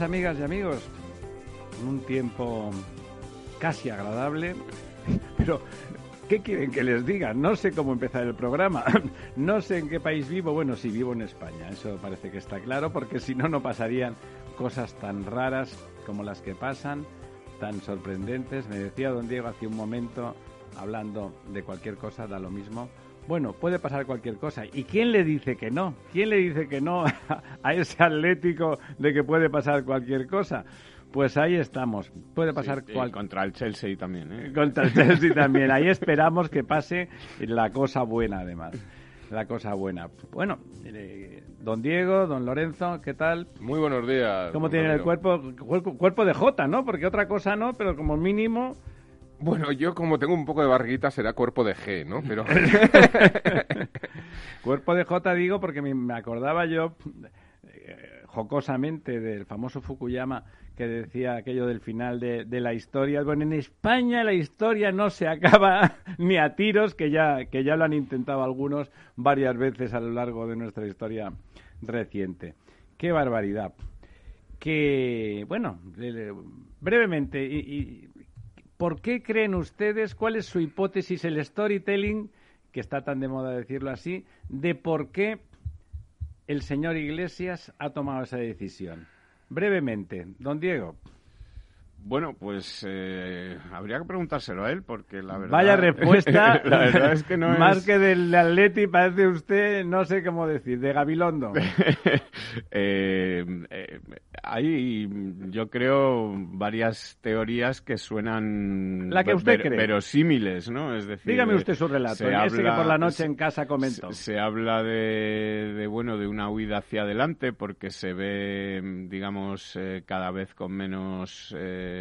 Amigas y amigos. Un tiempo casi agradable, pero ¿qué quieren que les diga? No sé cómo empezar el programa, no sé en qué país vivo, bueno, sí vivo en España, eso parece que está claro, porque si no, no pasarían cosas tan raras como las que pasan, tan sorprendentes. Me decía don Diego hace un momento, hablando de cualquier cosa, da lo mismo. Bueno, puede pasar cualquier cosa. ¿Y quién le dice que no? ¿Quién le dice que no a ese Atlético de que puede pasar cualquier cosa? Pues ahí estamos. Puede pasar Sí, y cual- contra el Chelsea también, ¿eh? contra el Chelsea también. Ahí esperamos que pase la cosa buena, además. La cosa buena. Bueno, eh, don Diego, don Lorenzo, ¿qué tal? Muy buenos días. ¿Cómo tienen el cuerpo? Cuerpo de Jota, ¿no? Porque otra cosa no, pero como mínimo... Bueno, yo como tengo un poco de barriguita será cuerpo de G, ¿no? Pero Cuerpo de J digo porque me acordaba yo eh, jocosamente del famoso Fukuyama que decía aquello del final de, de la historia. Bueno, en España la historia no se acaba ni a tiros, que ya, que ya lo han intentado algunos varias veces a lo largo de nuestra historia reciente. Qué barbaridad. Que, bueno, brevemente, y, y- ¿por qué creen ustedes, cuál es su hipótesis, el storytelling, que está tan de moda decirlo así, de por qué el señor Iglesias ha tomado esa decisión? Brevemente, don Diego. Bueno, pues eh, habría que preguntárselo a él, porque la verdad... Vaya respuesta. la verdad es que no Más es... que del Atleti parece usted, no sé cómo decir, de Gabilondo. Eh, eh, hay, yo creo, varias teorías que suenan La que usted ver- cree. verosímiles, ¿no? Es decir, Dígame eh, usted su relato, se ese que habla- por la noche se- en casa comentó. Se, se habla de, de, bueno, de una huida hacia adelante porque se ve, digamos, eh, cada vez con menos, eh,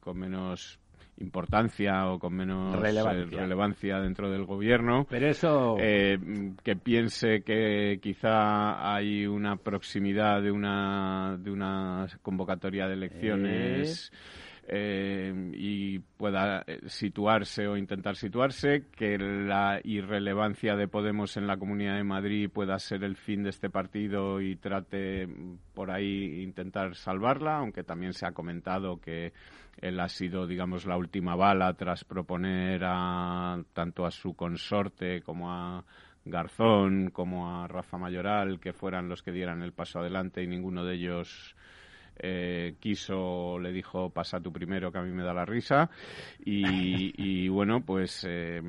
con menos importancia o con menos eh, Relevancia. relevancia dentro del gobierno. Pero eso... Eh, que piense que quizá hay una proximidad de una, de una convocatoria de elecciones eh, pueda eh, situarse o intentar situarse, que la irrelevancia de Podemos en la Comunidad de Madrid pueda ser el fin de este partido y trate mm, por ahí intentar salvarla, aunque también se ha comentado que él ha sido, digamos, la última bala tras proponer a, tanto a su consorte como a Garzón, como a Rafa Mayoral, que fueran los que dieran el paso adelante y ninguno de ellos eh, quiso, le dijo, pasa tú primero, que a mí me da la risa. Y, y bueno, pues eh,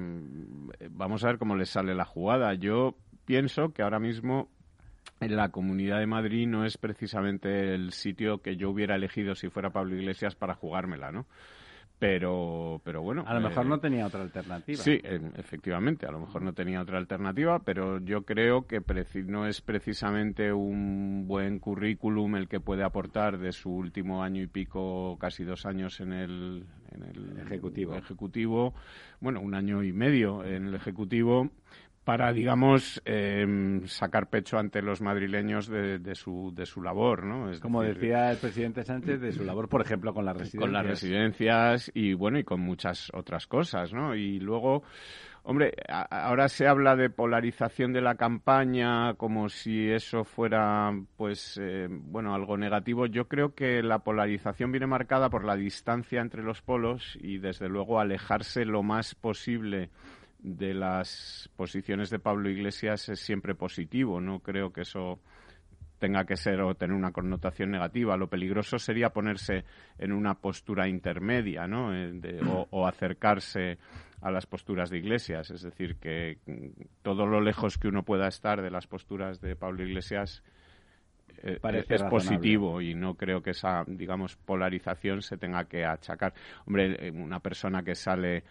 vamos a ver cómo le sale la jugada. Yo pienso que ahora mismo en la Comunidad de Madrid no es precisamente el sitio que yo hubiera elegido si fuera Pablo Iglesias para jugármela, ¿no? Pero, pero bueno. A lo mejor eh, no tenía otra alternativa. Sí, eh, efectivamente, a lo mejor no tenía otra alternativa, pero yo creo que preci- no es precisamente un buen currículum el que puede aportar de su último año y pico, casi dos años en el, en el Ejecutivo. ejecutivo, bueno, un año y medio en el ejecutivo para, digamos, em, sacar pecho ante los madrileños de, de su, de su labor, ¿no? Es Como decir, decía el presidente Sánchez, de su labor, por ejemplo, con las residencias. con las residencias y bueno y con muchas otras cosas no y luego hombre a- ahora se habla de polarización de la campaña como si eso fuera pues eh, bueno algo negativo yo creo que la polarización viene marcada por la distancia entre los polos y desde luego alejarse lo más posible de las posiciones de Pablo Iglesias es siempre positivo. No creo que eso tenga que ser o tener una connotación negativa. Lo peligroso sería ponerse en una postura intermedia, ¿no? Eh, o, acercarse a las posturas de Iglesias. Es decir, que mm, todo lo lejos que uno pueda estar de las posturas de Pablo Iglesias eh, es positivo y no creo que esa, digamos, polarización se tenga que achacar. Hombre, eh, una persona que sale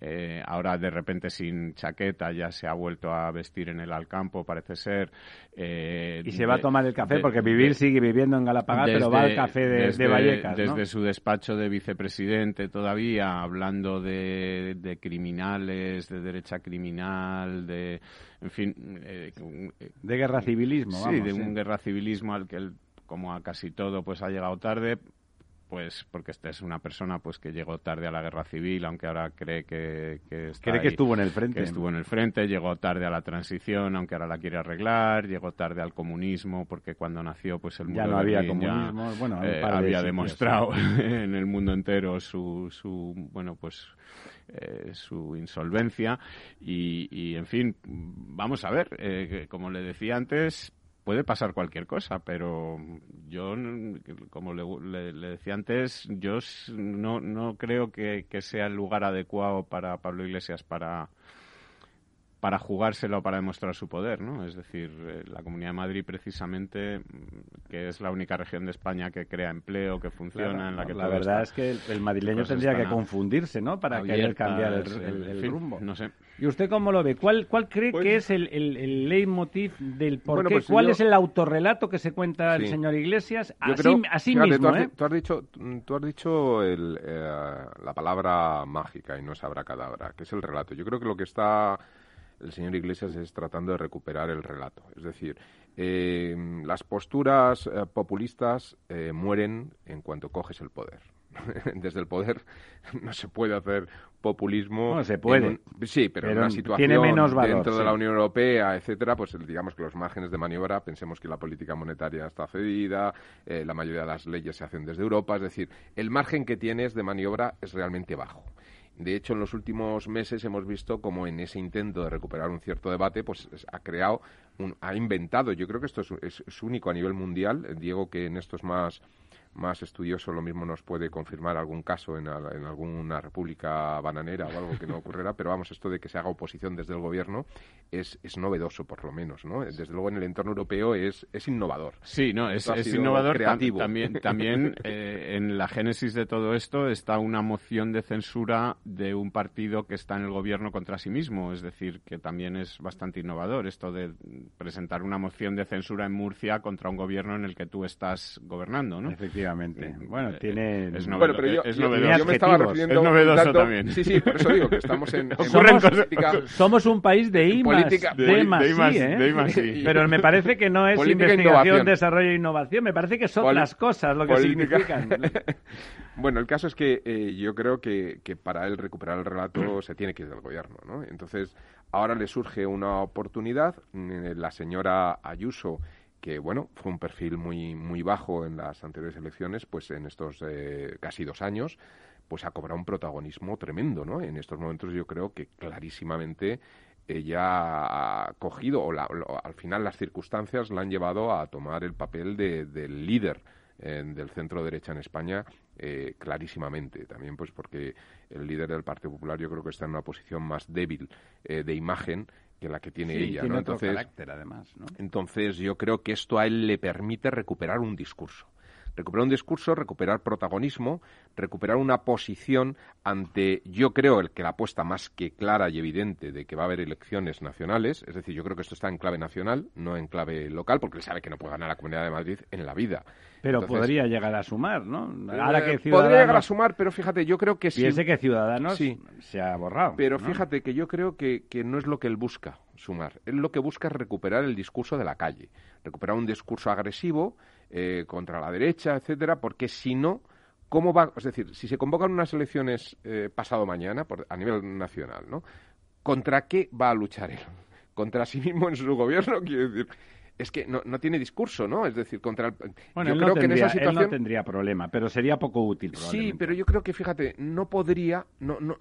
eh, ahora de repente sin chaqueta ya se ha vuelto a vestir en el Alcampo, parece ser. Eh, y se va a tomar el café porque vivir sigue viviendo en Galapagar, pero va al café de, desde, Vallecas. Desde su despacho de vicepresidente todavía, hablando de, criminales, de derecha criminal, de. En fin. Eh, de guerra civilismo, Sí, de un guerra civilismo al que él como a casi todo, pues ha llegado tarde pues porque esta es una persona pues que llegó tarde a la guerra civil aunque ahora cree que, que cree que estuvo en el frente. estuvo en el frente llegó tarde a la transición aunque ahora la quiere arreglar llegó tarde al comunismo porque cuando nació pues el ya no había comunismo bueno eh, había demostrado en el mundo entero su, su bueno pues eh, su insolvencia. Y, y, en fin vamos a ver eh, como le decía antes puede pasar cualquier cosa, pero yo, como le, decía antes, yo no, no creo que, que, sea el lugar adecuado para Pablo Iglesias para, para jugárselo para demostrar su poder, ¿no? Es decir, eh, la Comunidad de Madrid precisamente, mm, que es la única región de España que crea empleo, que funciona, en la que La verdad es que el, madrileño tendría que confundirse, ¿no? Para querer cambiar el, rumbo. No sé. ¿Y usted cómo lo ve? ¿Cuál, cuál cree pues que es el, el, leitmotiv del por qué? Pues ¿Cuál es el autorrelato que se cuenta el señor Iglesias? Así, mismo, tú has, ¿eh? tú has, dicho, tú has dicho eh, la palabra mágica y no es abracadabra, que es el relato. Yo creo que lo que está el señor Iglesias es tratando de recuperar el relato. Es decir, eh, las posturas eh, populistas eh, mueren en cuanto coges el poder. Desde el poder no se puede hacer populismo. No se puede. sí, pero, en una situación dentro de la Unión Europea, etcétera, pues digamos que los márgenes de maniobra, pensemos que la política monetaria está cedida, la mayoría de las leyes se hacen desde Europa, es decir, el margen que tienes de maniobra es realmente bajo. De hecho, en los últimos meses hemos visto como en ese intento de recuperar un cierto debate, pues ha creado, ha inventado, yo creo que esto es, es único a nivel mundial, Diego que en estos más más estudioso lo mismo nos puede confirmar algún caso en, alguna república bananera o algo que no ocurrirá, pero vamos, esto de que se haga oposición desde el gobierno es, es novedoso, por lo menos, ¿no? Desde luego en el entorno europeo es, es innovador. Sí, no, es, es innovador. Creativo. También, también eh, en la génesis de todo esto está una moción de censura de un partido que está en el gobierno contra sí mismo, es decir, que también es bastante innovador esto de presentar una moción de censura en Murcia contra un gobierno en el que tú estás gobernando, ¿no? Efectivamente. Bueno, tiene... Es bueno, pero yo, es novedoso. Yo, me estaba refiriendo es novedoso también. Sí, sí, por eso digo que estamos en... en somos, somos, un país de I política, de, más, ¿eh? Pero me parece que no es investigación, desarrollo e innovación. Me parece que son Pol las cosas lo que significan. bueno, el caso es que eh, yo creo que, que para él recuperar el relato se tiene que ir del gobierno, ¿no? Entonces, ahora le surge una oportunidad. Mm, la señora Ayuso que bueno, fue un perfil muy, muy bajo en las anteriores elecciones, pues en estos eh, casi dos años, pues ha cobrado un protagonismo tremendo, ¿no? En estos momentos yo creo que clarísimamente ella ha cogido, o, al final las circunstancias la han llevado a tomar el papel de, del líder eh, del centro derecha en España eh, clarísimamente. También pues porque el líder del Partido Popular yo creo que está en una posición más débil de imagen que la que tiene ella. ¿no? entonces, carácter, además. ¿no? Entonces, yo creo que esto a él le permite recuperar un discurso. Recuperar un discurso, recuperar protagonismo, recuperar una posición ante, yo creo, el que la apuesta más que clara y evidente de que va a haber elecciones nacionales, es decir, yo creo que esto está en clave nacional, no en clave local, porque él sabe que no puede ganar la Comunidad de Madrid en la vida. Pero podría llegar a sumar, ¿no? Ahora que Podría llegar a sumar, pero fíjate, yo creo que sí. Piense que Ciudadanos sí. se ha borrado. Pero fíjate que yo creo que, que no es lo que él busca, sumar. Él lo que busca es recuperar el discurso de la calle, recuperar un discurso agresivo eh, contra la derecha, etcétera, porque si no, ¿cómo va? Es decir, si se convocan unas elecciones eh, pasado mañana por, a nivel nacional, ¿no? ¿Contra qué va a luchar él? ¿Contra sí mismo en su gobierno? Quiero decir, es que no, no, tiene discurso, ¿no? Es decir, contra el... Bueno, yo creo que en esa situación... no tendría problema, pero sería poco útil. Sí, pero yo creo que, fíjate, no podría, no, no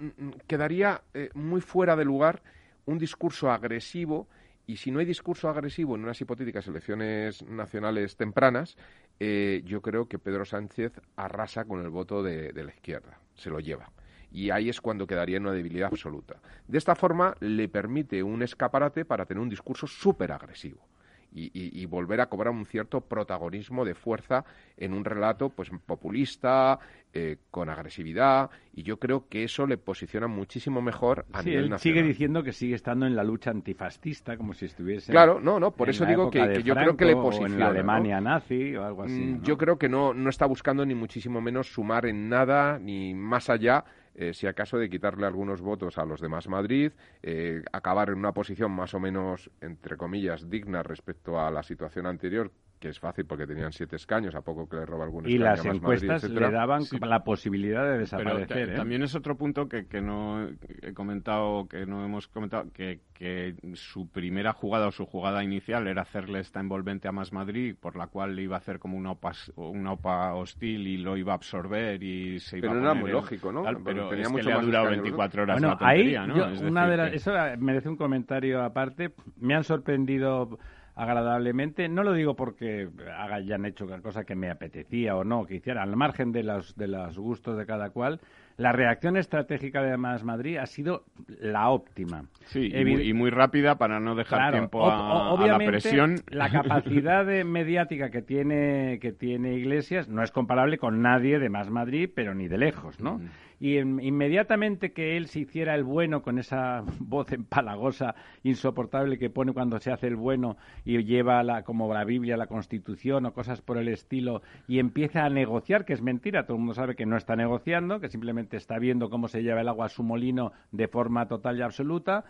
quedaría eh, muy fuera de lugar un discurso agresivo y si no hay discurso agresivo en unas hipotéticas elecciones nacionales tempranas, eh, yo creo que Pedro Sánchez arrasa con el voto de, de la izquierda, se lo lleva y ahí es cuando quedaría en una debilidad absoluta. De esta forma le permite un escaparate para tener un discurso súper agresivo y, volver a cobrar un cierto protagonismo de fuerza en un relato pues populista, eh, con agresividad, y yo creo que eso le posiciona muchísimo mejor a nivel él nacional. sigue diciendo que sigue estando en la lucha antifascista, como si estuviese. Claro, no, no, por eso digo que, yo creo que le posiciona. en la Alemania nazi o algo así. Mm, yo creo que no, no está buscando ni muchísimo menos sumar en nada, ni más allá eh, si acaso de quitarle algunos votos a los demás Madrid, eh, acabar en una posición más o menos, entre comillas, digna respecto a la situación anterior, que es fácil porque tenían siete escaños, a poco que le roba algún escaño Y las encuestas le daban la posibilidad de desaparecer. ¿eh? También es otro punto que, que, no he comentado, que no hemos comentado, que, que su primera jugada o su jugada inicial era hacerle esta envolvente a Más Madrid, por la cual le iba a hacer como una OPA, una OPA hostil y lo iba a absorber y se iba pero a no era muy lógico, ¿no? pero tenía mucho que le ha durado 24 horas la tontería, ¿no? una de Eso merece un comentario aparte. Me han sorprendido agradablemente. No lo digo porque hayan hecho cosa que me apetecía o no, que hicieran, al margen de los, de los gustos de cada cual. La reacción estratégica de Más Madrid ha sido la óptima. Sí, y muy, rápida para no dejar tiempo a, la presión. La capacidad mediática que tiene, que tiene Iglesias no es comparable con nadie de Más Madrid, pero ni de lejos, ¿no? Y inmediatamente que él se hiciera el bueno con esa voz empalagosa, insoportable que pone cuando se hace el bueno y lleva la, como la Biblia, la Constitución o cosas por el estilo y empieza a negociar, que es mentira, todo el mundo sabe que no está negociando, que simplemente está viendo cómo se lleva el agua a su molino de forma total y absoluta,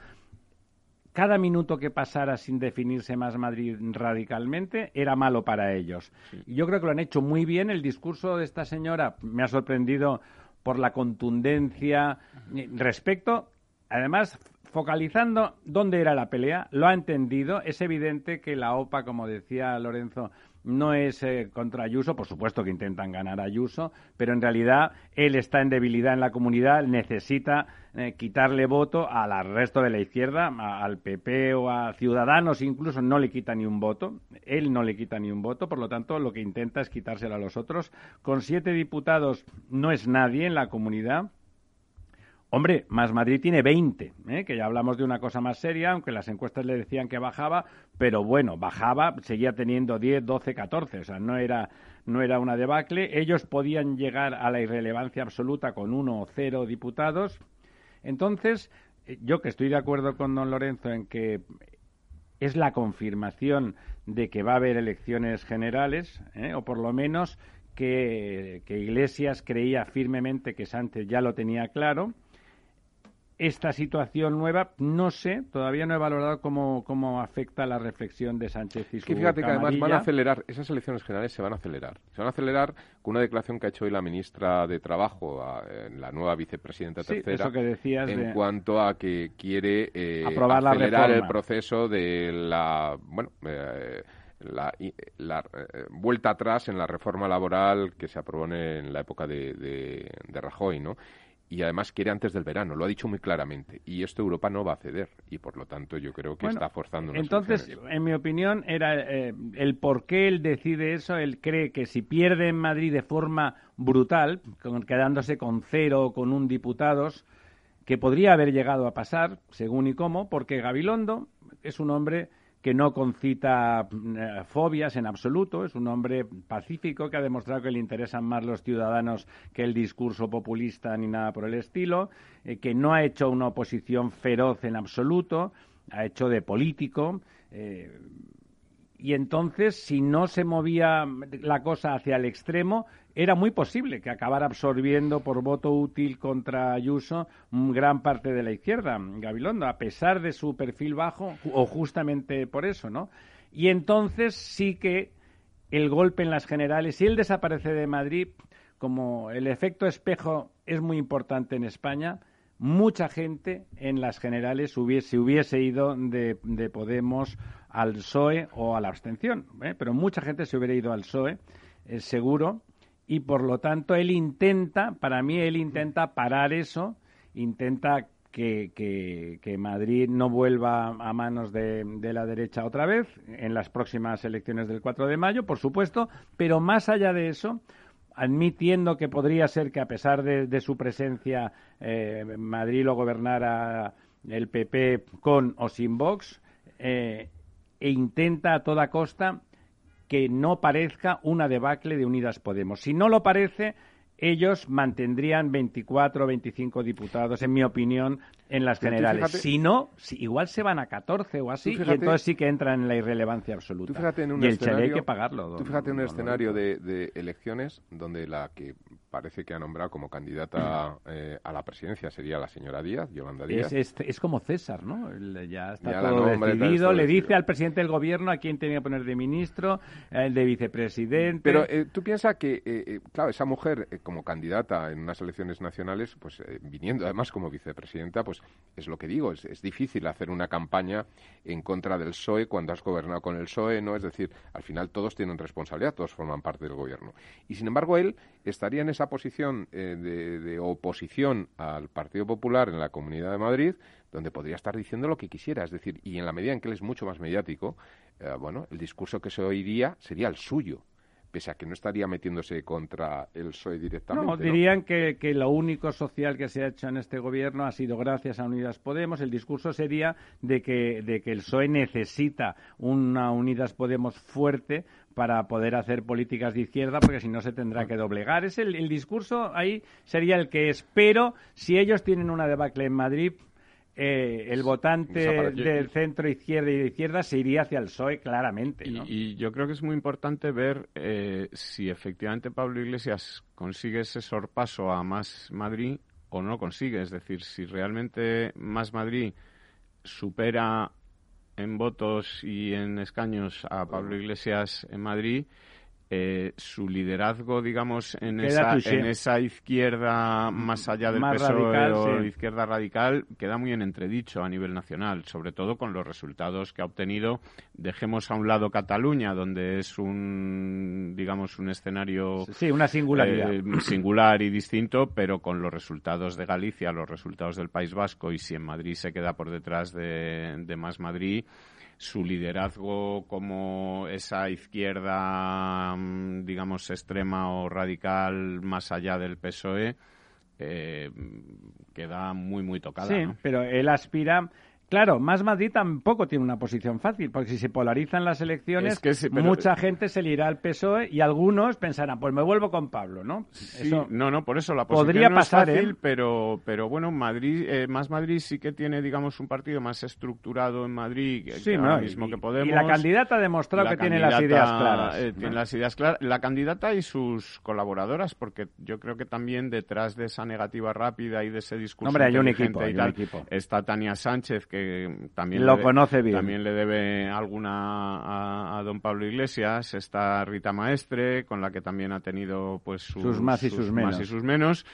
cada minuto que pasara sin definirse más Madrid radicalmente era malo para ellos. Y yo creo que lo han hecho muy bien. El discurso de esta señora me ha sorprendido por la contundencia respecto, además, focalizando dónde era la pelea, lo ha entendido. Es evidente que la OPA, como decía Lorenzo, no es eh, contra Ayuso, por supuesto que intentan ganar a Ayuso, pero en realidad él está en debilidad en la comunidad, necesita eh, quitarle voto al resto de la izquierda, al PP o a Ciudadanos incluso no le quita ni un voto, él no le quita ni un voto, por lo tanto lo que intenta es quitárselo a los otros. Con siete diputados no es nadie en la comunidad, Hombre, Más Madrid tiene 20, ¿eh? que ya hablamos de una cosa más seria, aunque las encuestas le decían que bajaba, pero bueno, bajaba, seguía teniendo 10, 12, 14, o sea, no era, no era una debacle. Ellos podían llegar a la irrelevancia absoluta con uno o cero diputados. Entonces, eh, yo que estoy de acuerdo con don Lorenzo en que es la confirmación de que va a haber elecciones generales, ¿eh? o por lo menos que, que Iglesias creía firmemente que Sánchez ya lo tenía claro esta situación nueva, no sé, todavía no he valorado cómo, cómo afecta la reflexión de Sánchez y es que fíjate que además van a acelerar, esas elecciones generales se van a acelerar. Se van a acelerar con una declaración que ha hecho hoy la ministra de Trabajo, la nueva vicepresidenta tercera, en cuanto a que quiere eh, acelerar el proceso de la, bueno, eh, la, la eh, vuelta atrás en la reforma laboral que se aprobó en la época de, de, de Rajoy, ¿no? Y además quiere antes del verano, lo ha dicho muy claramente. Y esto Europa no va a ceder y por lo tanto yo creo que está forzando. entonces, en mi opinión, era eh, el por qué él decide eso. Él cree que si pierde en Madrid de forma brutal, quedándose con cero o con un diputados, que podría haber llegado a pasar, según y cómo, porque Gabilondo es un hombre que no concita eh, fobias en absoluto, es un hombre pacífico que ha demostrado que le interesan más los ciudadanos que el discurso populista ni nada por el estilo, eh, que no ha hecho una oposición feroz en absoluto, ha hecho de político. Eh, y entonces, si no se movía la cosa hacia el extremo, era muy posible que acabara absorbiendo por voto útil contra Ayuso gran parte de la izquierda, Gabilondo, a pesar de su perfil bajo, o justamente por eso, ¿no? Y entonces sí que el golpe en las generales, si él desaparece de Madrid, como el efecto espejo es muy importante en España, mucha gente en las generales hubiese, hubiese ido de, de Podemos al PSOE o a la abstención. ¿eh? Pero mucha gente se hubiera ido al PSOE, es seguro, y por lo tanto él intenta, para mí él intenta parar eso, intenta que, que, Madrid no vuelva a manos de, la derecha otra vez en las próximas elecciones del 4 de mayo, por supuesto, pero más allá de eso, admitiendo que podría ser que a pesar de, su presencia eh, Madrid lo gobernara el PP con o sin Vox, eh, e intenta a toda costa que no parezca una debacle de Unidas Podemos. Si no lo parece, ellos mantendrían 24 o 25 diputados, en mi opinión, en las generales. si no, igual se van a 14 o así, y entonces sí que entran en la irrelevancia absoluta. y el Chile hay que pagarlo. tú fíjate en un escenario de, de, elecciones donde la que parece que ha nombrado como candidata eh, a la presidencia sería la señora Díaz, Yolanda Díaz. Es, es, como César, ¿no? ya está todo decidido. Le dice al presidente del gobierno a quién tenía que poner de ministro, el de vicepresidente. Pero eh, tú piensas que, eh, claro, esa mujer como candidata en unas elecciones nacionales, pues viniendo además como vicepresidenta, pues es lo que digo, es, es difícil hacer una campaña en contra del PSOE cuando has gobernado con el PSOE, ¿no? Es decir, al final todos tienen responsabilidad, todos forman parte del gobierno. Y sin embargo, él estaría en esa posición eh, de, oposición al Partido Popular en la Comunidad de Madrid, donde podría estar diciendo lo que quisiera. Es decir, y en la medida en que él es mucho más mediático, eh, bueno, el discurso que se oiría sería el suyo pese a que no estaría metiéndose contra el PSOE directamente. No, dirían Que, que, lo único social que se ha hecho en este gobierno ha sido gracias a Unidas Podemos. El discurso sería de que, de que el PSOE necesita una Unidas Podemos fuerte para poder hacer políticas de izquierda, porque si no se tendrá que doblegar. Es el, el discurso ahí sería el que espero. Si ellos tienen una debacle en Madrid, eh, el votante del centro izquierda y de izquierda se iría hacia el PSOE claramente. Y, yo creo que es muy importante ver eh, si efectivamente Pablo Iglesias consigue ese sorpaso a Más Madrid o no lo consigue. Es decir, si realmente Más Madrid supera en votos y en escaños a Pablo Iglesias en Madrid, eh, su liderazgo, digamos, en esa, en esa izquierda más allá del PSOE o izquierda radical queda muy en entredicho a nivel nacional, sobre todo con los resultados que ha obtenido. Dejemos a un lado Cataluña, donde es un, digamos, un escenario sí, una singularidad. Eh, singular y distinto, pero con los resultados de Galicia, los resultados del País Vasco y si en Madrid se queda por detrás de, de Más Madrid su liderazgo como esa izquierda, mm, digamos, extrema o radical más allá del PSOE, eh, queda muy, muy tocada. Sí, pero él aspira Claro, Más Madrid tampoco tiene una posición fácil, porque si se polarizan las elecciones, mucha gente se le irá al PSOE y algunos pensarán, pues me vuelvo con Pablo, ¿no? Sí, no, no, por eso la posición podría pasar, es fácil, ¿eh? pero, pero bueno, Madrid, eh, Más Madrid sí que tiene, digamos, un partido más estructurado en Madrid sí, que mismo que Podemos. Y la candidata ha demostrado que tiene las ideas claras. Eh, tiene las ideas claras. La candidata y sus colaboradoras, porque yo creo que también detrás de esa negativa rápida y de ese discurso Hombre, hay un equipo, hay un equipo. está Tania Sánchez, que también lo le, conoce bien. También le debe alguna a, don Pablo Iglesias. Está Rita Maestre, con la que también ha tenido pues sus, más y sus, menos. y sus menos.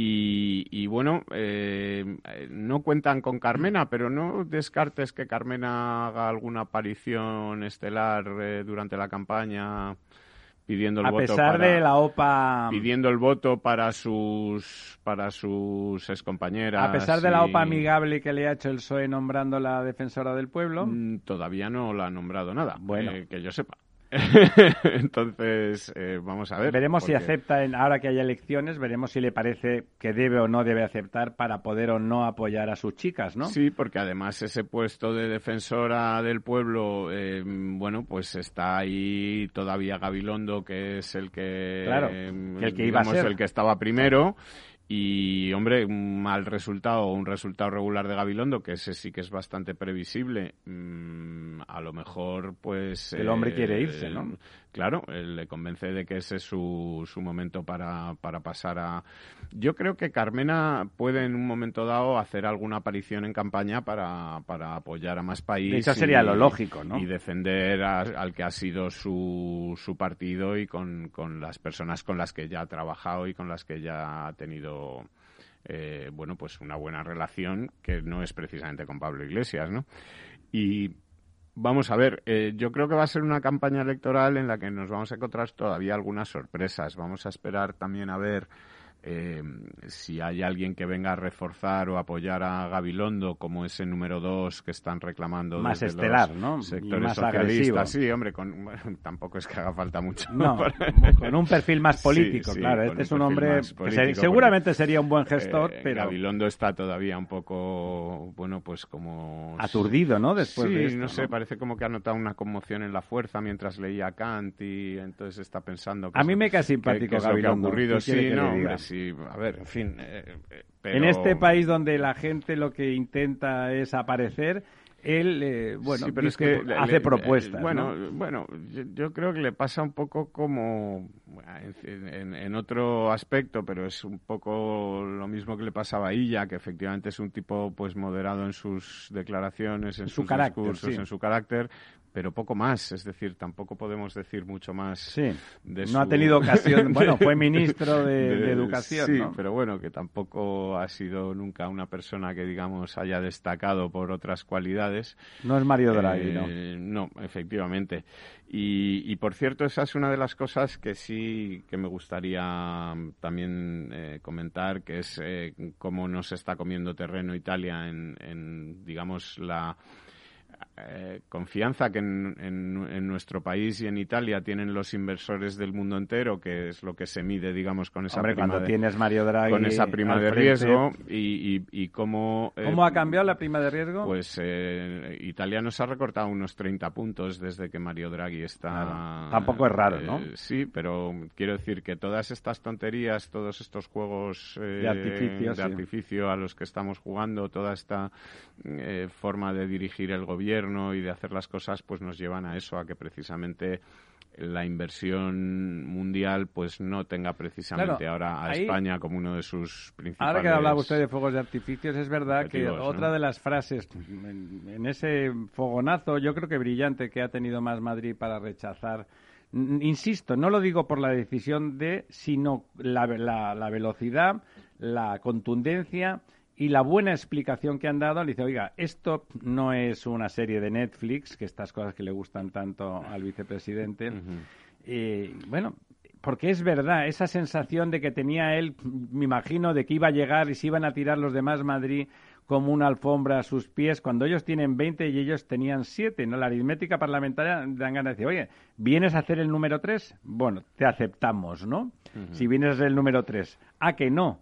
Y, bueno, eh, no cuentan con Carmena, pero no descartes que Carmena haga alguna aparición estelar eh, durante la campaña pidiendo el a pesar de la OPA. pidiendo el voto para sus para sus excompañeras a pesar de la OPA amigable que le ha hecho el PSOE nombrando la defensora del pueblo. Mm, todavía no la ha nombrado nada bueno. eh, que yo sepa Entonces, eh, vamos a ver. Veremos si acepta, en, ahora que haya elecciones, veremos si le parece que debe o no debe aceptar para poder o no apoyar a sus chicas, ¿no? Sí, porque además ese puesto de defensora del pueblo, eh, bueno, pues está ahí todavía Gabilondo, que es el que, claro, el que iba a ser. el que estaba primero y, hombre, un mal resultado, un resultado regular de Gabilondo, que ese sí que es bastante previsible, mm, a lo mejor, pues... El hombre quiere irse, ¿no? Claro, le convence de que ese es su, su momento para, para pasar a... Yo creo que Carmena puede en un momento dado hacer alguna aparición en campaña para, para apoyar a más países. Eso sería lo lógico, ¿no? Y defender al que ha sido su, su partido y con, con las personas con las que ya ha trabajado y con las que ya ha tenido... Eh, bueno, pues una buena relación que no es precisamente con Pablo Iglesias, ¿no? Y Vamos a ver, eh, yo creo que va a ser una campaña electoral en la que nos vamos a encontrar todavía algunas sorpresas. Vamos a esperar también a ver eh, si hay alguien que venga a reforzar o apoyar a Gabilondo como ese número dos que están reclamando más desde estelar, los ¿no? sectores más socialistas. agresivo. Sí, hombre, con, bueno, tampoco es que haga falta mucho. No, con un perfil más político, sí, claro. Este es un hombre, político, seguramente sería un buen gestor, Eh, pero Gabilondo está todavía un poco, bueno, pues como... aturdido, ¿no? Después sí, de esto, no sé, parece como que ha notado una conmoción en la fuerza mientras leía Kant y entonces está pensando que A mí me cae que- simpático que que Gabilondo, ocurrido. ¿qué quiere Sí, que no, hombre, eh, eh, En este país donde la gente lo que intenta es aparecer, él, eh, bueno, Sí, pero es que le- hace le- propuestas. Bueno, ¿no? bueno, yo, yo creo que le pasa un poco como en, en- en otro aspecto, pero es un poco lo mismo que le pasa a Bahía, que efectivamente es un tipo pues moderado en sus declaraciones, en Su sus carácter, discursos, sí. en su carácter, pero poco más. Es decir, tampoco podemos decir mucho más. Sí, de no ha su- tenido ocasión. Bueno, fue ministro de, de- de Educación, Sí, ¿no? pero bueno, que tampoco ha sido nunca una persona que, digamos, haya destacado por otras cualidades. No es Mario Draghi, ¿no? Eh, no, efectivamente. Y, y, por cierto, esa es una de las cosas que sí que me gustaría mm, también eh, comentar, que es eh, cómo nos está comiendo terreno Italia en, en, digamos, la eh, confianza que en, en- en nuestro país y en Italia tienen los inversores del mundo entero, que es lo que se mide, digamos, con esa Hombre, prima cuando de, tienes Mario Draghi con esa prima de riesgo y, y, y cómo... eh, ¿Cómo ha cambiado la prima de riesgo? pues eh, Italia nos ha recortado unos 30 puntos desde que Mario Draghi está... Claro. Tampoco es raro, ¿no? Eh, sí, pero quiero decir que todas estas tonterías, todos estos juegos eh, De artificio, de sí. artificio a los que estamos jugando, toda esta eh, forma de dirigir el gobierno y de hacer las cosas, pues nos llevan a eso, a que precisamente la inversión mundial pues no tenga precisamente Claro, ahora a ahí- España como uno de sus principales Ahora que hablaba usted de fuegos de artificios, es verdad que otra de las frases en, en ese fogonazo, yo creo que brillante que ha tenido más Madrid para rechazar, insisto, no lo digo por la decisión de, sino la, la- la velocidad, la contundencia y la buena explicación que han dado. Le dice, oiga, esto no es una serie de Netflix, que estas cosas que le gustan tanto al vicepresidente. Eh, bueno, porque es verdad, esa sensación de que tenía él, me imagino, de que iba a llegar y se iban a tirar los demás Madrid como una alfombra a sus pies, cuando ellos tienen 20 y ellos tenían 7, ¿no? La aritmética parlamentaria dan ganas de decir, oye, ¿vienes a hacer el número 3? Bueno, te aceptamos, ¿no? Si vienes a hacer el número 3. ¿A que no?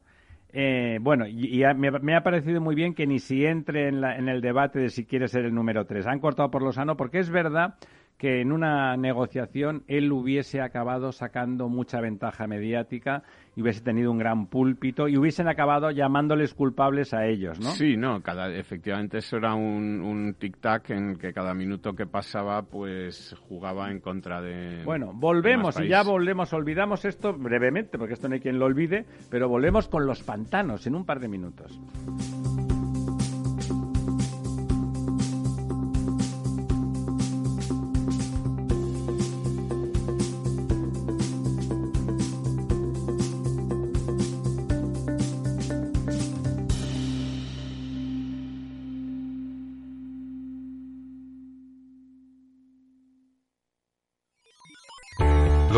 Eh, bueno, y, y me, me ha parecido muy bien que ni si entre en, la- en el debate de si quiere ser el número 3. Han cortado por lo sano porque es verdad que en una negociación él hubiese acabado sacando mucha ventaja mediática y hubiese tenido un gran púlpito y hubiesen acabado llamándoles culpables a ellos, ¿no? Sí, no, cada, efectivamente eso era un, un tic-tac en que cada minuto que pasaba pues jugaba en contra de... Bueno, volvemos y ya volvemos, olvidamos esto brevemente, porque esto no hay quien lo olvide, pero volvemos con los pantanos en un par de minutos.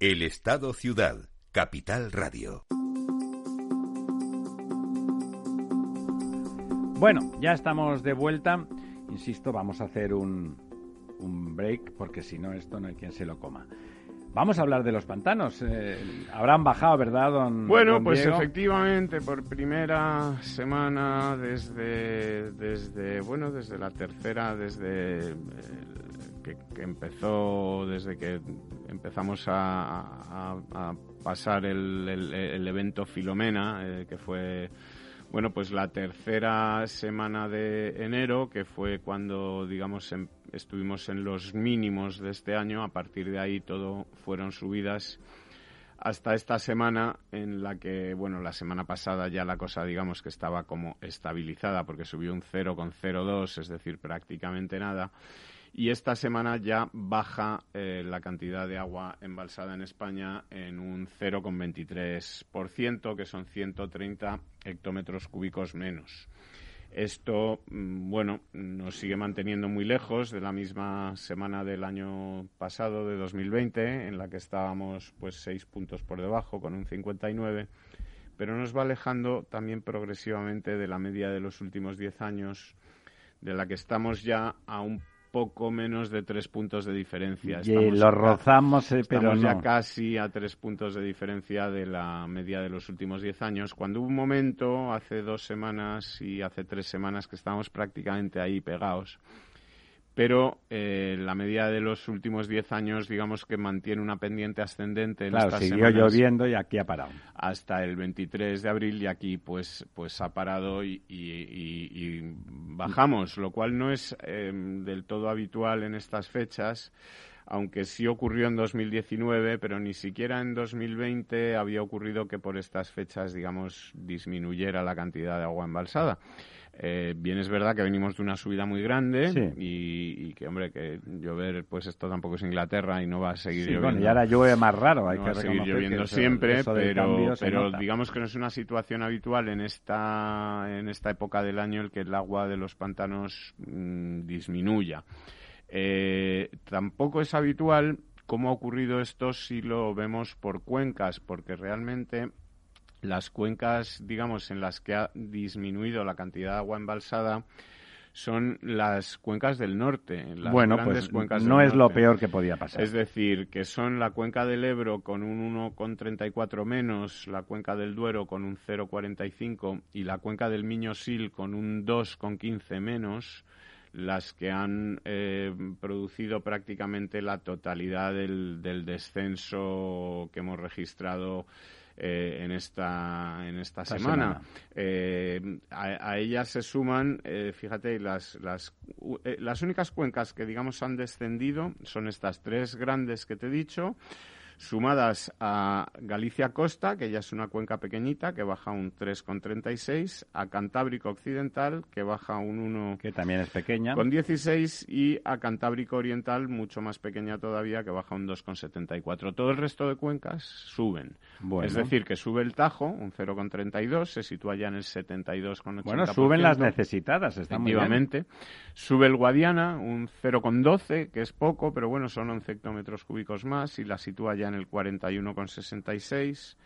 El Estado Ciudad, Capital Radio. Bueno, ya estamos de vuelta. Insisto, vamos a hacer un, un break porque si no, esto no hay quien se lo coma. Vamos a hablar de los pantanos. Eh, habrán bajado, ¿verdad, don Bueno, don pues Diego? efectivamente, por primera semana desde, desde, bueno, desde la tercera, desde el- que, empezó, desde que empezamos a, pasar el, evento Filomena, eh, que fue bueno, pues la tercera semana de enero, que fue cuando, digamos, em- estuvimos en los mínimos de este año, a partir de ahí todo fueron subidas hasta esta semana en la que, bueno, la semana pasada ya la cosa, digamos, que estaba como estabilizada porque subió un 0,02, es decir, prácticamente nada. Y esta semana ya baja eh, la cantidad de agua embalsada en España en un 0,23%, que son 130 hectómetros cúbicos menos. Esto, mm, bueno, nos sigue manteniendo muy lejos de la misma semana del año pasado, de 2020, en la que estábamos pues seis puntos por debajo, con un 59, pero nos va alejando también progresivamente de la media de los últimos 10 años, de la que estamos ya a un poco menos de tres puntos de diferencia. Y lo rozamos, eh, pero Estamos ya casi a tres puntos de diferencia de la media de los últimos diez años. Cuando hubo un momento, hace dos semanas y hace tres semanas, que estábamos prácticamente ahí pegados. Pero eh, la media de los últimos diez años, digamos que mantiene una pendiente ascendente en Claro, estas siguió semanas lloviendo y aquí ha parado. hasta el 23 de abril y aquí pues pues ha parado y, y- y- y bajamos, lo cual no es eh, del todo habitual en estas fechas, aunque sí ocurrió en 2019, pero ni siquiera en 2020 había ocurrido que por estas fechas, digamos, disminuyera la cantidad de agua embalsada. Eh, bien es verdad que venimos de una subida muy grande Sí. y, y que, hombre, que llover, pues esto tampoco es Inglaterra y no va a seguir Sí, lloviendo bueno, y ahora llueve más raro, hay no que va a seguir que lloviendo siempre, eso pero, digamos que no es una situación habitual en esta, en esta época del año el que el agua de los pantanos mm, disminuya. Eh, tampoco es habitual cómo ha ocurrido esto si lo vemos por cuencas, porque realmente las cuencas, digamos, en las que ha disminuido la cantidad de agua embalsada son las cuencas del norte. Las bueno, grandes pues cuencas no es lo peor que podía pasar. Es decir, que son la cuenca del Ebro con un 1,34 menos, la cuenca del Duero con un 0,45 y la cuenca del Miño-Sil con un 2,15 menos, las que han eh, producido prácticamente la totalidad del, del descenso que hemos registrado eh, en esta en esta, Esta semana. semana. Eh, a, a ellas se suman, eh, fíjate, las, las, eh, las únicas cuencas que, digamos, han descendido son estas tres grandes que te he dicho, sumadas a Galicia Costa, que ya es una cuenca pequeñita, que baja un 3,36, a Cantábrico Occidental, que baja un 1 que también es pequeña. con 16 y a Cantábrico Oriental, mucho más pequeña todavía, que baja un 2,74. Todo el resto de cuencas suben. Bueno. Es decir, que sube el Tajo, un 0,32, se sitúa ya en el 72,80%. Bueno, suben las necesitadas, está muy bien. Efectivamente. Sube el Guadiana, un 0,12, que es poco, pero bueno, son 11 hectómetros cúbicos más y la sitúa ya en el 41,66.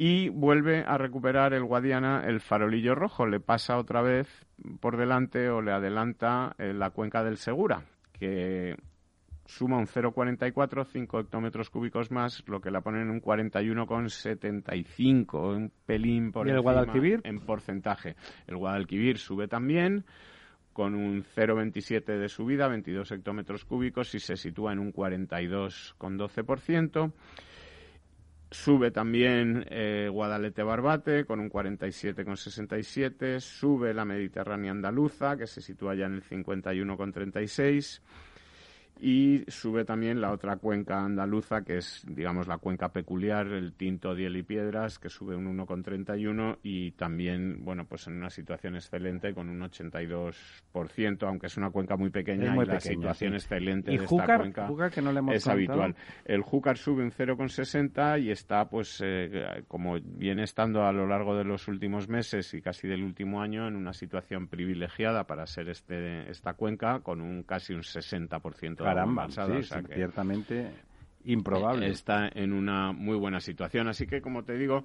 Y vuelve a recuperar el Guadiana el farolillo rojo. Le pasa otra vez por delante o le adelanta eh, la cuenca del Segura, que suma un 0,44, 5 hectómetros cúbicos más, lo que la pone en un 41,75, un pelín por ¿Y el encima Guadalquivir? en porcentaje. El Guadalquivir sube también con un 0,27 de subida, 22 hectómetros cúbicos y se sitúa en un 42,12%. Sube también eh, Guadalete Barbate con un 47,67. Sube la Mediterránea Andaluza, que se sitúa ya en el 51,36. Y sube también la otra cuenca andaluza, que es, digamos, la cuenca peculiar, el Tinto, Diel y Piedras, que sube un 1,31 y también, bueno, pues en una situación excelente con un 82%, aunque es una cuenca muy pequeña muy y la situación excelente ¿Y de Júcar, esta cuenca Júcar, que no le hemos es contado? habitual. El Júcar sube un 0,60 y está, pues, eh, como viene estando a lo largo de los últimos meses y casi del último año, en una situación privilegiada para ser este, esta cuenca, con un casi un 60% sí, o sea sí, que ciertamente improbable. está en una muy buena situación. Así que, como te digo,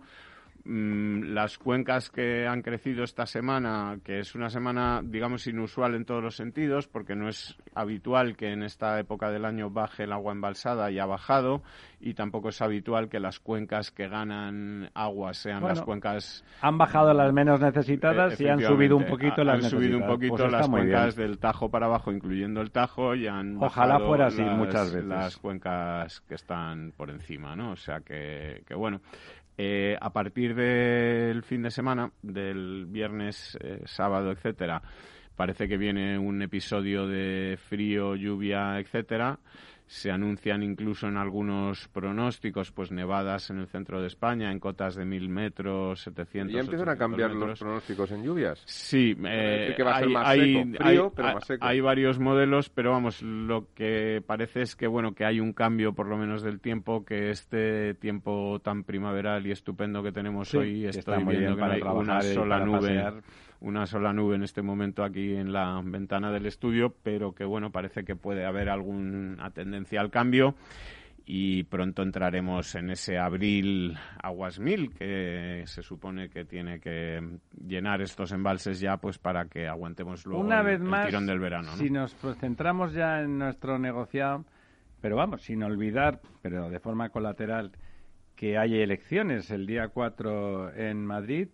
las cuencas que han crecido esta semana, que es una semana, digamos, inusual en todos los sentidos, porque no es habitual que en esta época del año baje el agua embalsada y ha bajado, y tampoco es habitual que las cuencas que ganan agua sean Bueno, las cuencas Han bajado las menos necesitadas y han subido un poquito las han subido un poquito Pues está las cuencas del Tajo para abajo, incluyendo el Tajo, y han Ojalá bajado fuera así las, muchas veces. las cuencas que están por encima, ¿no? O sea que, que bueno. Eh, a partir del fin de semana, del viernes, eh, sábado, etcétera, parece que viene un episodio de frío, lluvia, etcétera. Se anuncian incluso en algunos pronósticos, pues nevadas en el centro de España, en cotas de 1000 metros, 700. ¿Y ya empiezan a 800 cambiar los pronósticos en lluvias? Sí, Parece eh, que va a ser hay, más hay- seco, frío, hay- pero más seco. hay varios modelos, pero vamos, lo que parece es que bueno que hay un cambio por lo menos del tiempo, que este tiempo tan primaveral y estupendo que tenemos Sí, hoy estoy viendo que no para hay una sola nube, pasear. Una sola nube en este momento aquí en la ventana del estudio, pero que bueno parece que puede haber alguna tendencia al cambio y pronto entraremos en ese abril aguas mil que se supone que tiene que llenar estos embalses ya pues para que aguantemos luego Una vez el más, tirón del verano ¿no? si nos centramos ya en nuestro negociado, pero vamos, sin olvidar, pero de forma colateral, que hay elecciones el día 4 en Madrid,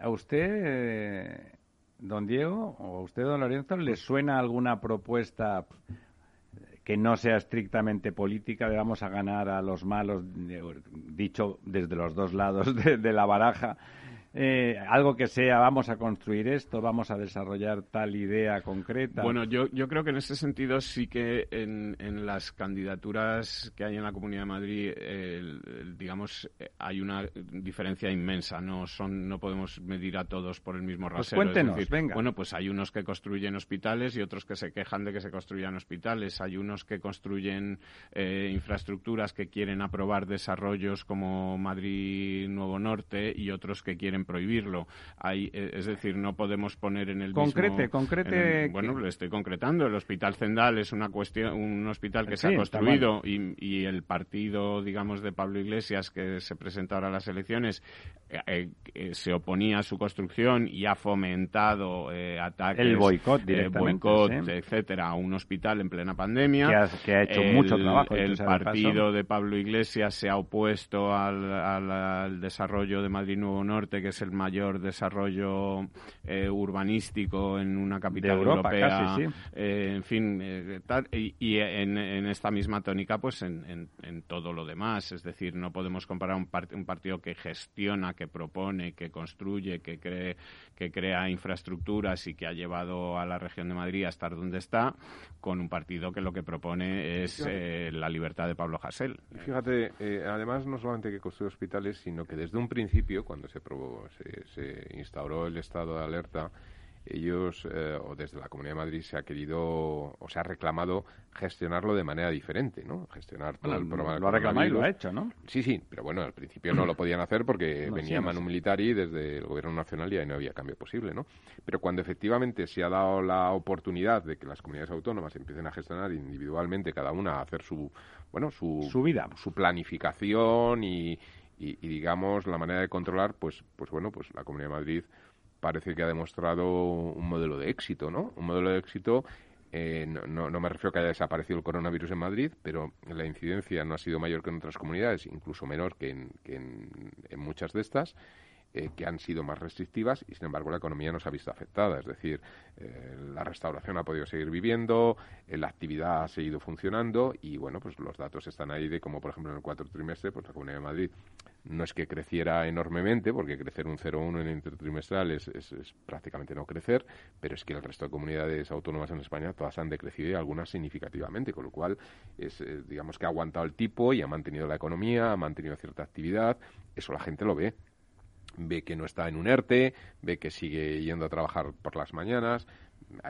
¿a usted, eh, don Diego, o a usted, don Lorenzo, le suena alguna propuesta que no sea estrictamente política de vamos a ganar a los malos, eh, dicho desde los dos lados de, de la baraja, eh, algo que sea vamos a construir esto, vamos a desarrollar tal idea concreta. Bueno, yo, yo creo que en ese sentido sí que en, en las candidaturas que hay en la Comunidad de Madrid, eh, digamos, eh, hay una diferencia inmensa. No son, no podemos medir a todos por el mismo Pues rasero. Es cuéntenos, decir, venga. Bueno, pues hay unos que construyen hospitales y otros que se quejan de que se construyan hospitales. Hay unos que construyen eh, infraestructuras que quieren aprobar desarrollos como Madrid Nuevo Norte y otros que quieren prohibirlo. Hay, eh, es decir, no podemos poner en el Concrete, mismo... concrete el- bueno, lo estoy concretando. El Hospital Zendal es una cuestión, un hospital que se ha construido y, y el partido, digamos, de Pablo Iglesias que se presenta ahora a las elecciones eh, eh, se oponía a su construcción y ha fomentado eh, ataques, El boicot boicot, sí. etcétera, a un hospital en plena pandemia. Que ha- que ha hecho el, mucho trabajo, El partido de Pablo Iglesias se ha opuesto al, al- al desarrollo de Madrid Nuevo Norte, que es el mayor desarrollo eh, urbanístico en una capital De Europa, europea. casi, sí. Eh, en fin, eh, tal, y, y en, en esta misma tónica, pues en, en- en todo lo demás. Es decir, no podemos comparar un, part- un partido que gestiona, que propone, que construye, que, cree, que crea infraestructuras y que ha llevado a la región de Madrid a estar donde está, con un partido que lo que propone es eh, la libertad de Pablo Hasél. Fíjate, eh, además no solamente que construye hospitales, sino que desde un principio, cuando se, probó, se, se instauró el estado de alerta, ellos, eh, o desde la Comunidad de Madrid, se ha querido, o se ha reclamado gestionarlo de manera diferente, ¿no? Gestionar todo Bueno, el programa del lo ha reclamado y lo ha hecho, ¿no? Sí, sí, pero bueno, al principio no lo podían hacer porque No, venía sí, no Manu sé. Militari desde el Gobierno Nacional y ahí no había cambio posible, ¿no? Pero cuando efectivamente se ha dado la oportunidad de que las comunidades autónomas empiecen a gestionar individualmente cada una a hacer su, bueno, su, Su vida. su planificación y, y- y, digamos la manera de controlar, pues, pues bueno, pues la Comunidad de Madrid parece que ha demostrado un modelo de éxito, ¿no? Un modelo de éxito. eh, no, no, no me refiero a que haya desaparecido el coronavirus en Madrid, pero la incidencia no ha sido mayor que en otras comunidades, incluso menor que en, que en, en muchas de estas. Eh, que han sido más restrictivas y sin embargo la economía no se ha visto afectada. Es decir, eh, la restauración ha podido seguir viviendo, eh, la actividad ha seguido funcionando y bueno, pues los datos están ahí de como por ejemplo en el cuarto trimestre, pues la Comunidad de Madrid no es que creciera enormemente, porque crecer un 0,1 en el intertrimestral es, es, es, prácticamente no crecer, pero es que el resto de comunidades autónomas en España todas han decrecido y algunas significativamente, con lo cual es, digamos que ha aguantado el tipo y ha mantenido la economía, ha mantenido cierta actividad, eso la gente lo ve ve que no está en un ERTE, ve que sigue yendo a trabajar por las mañanas,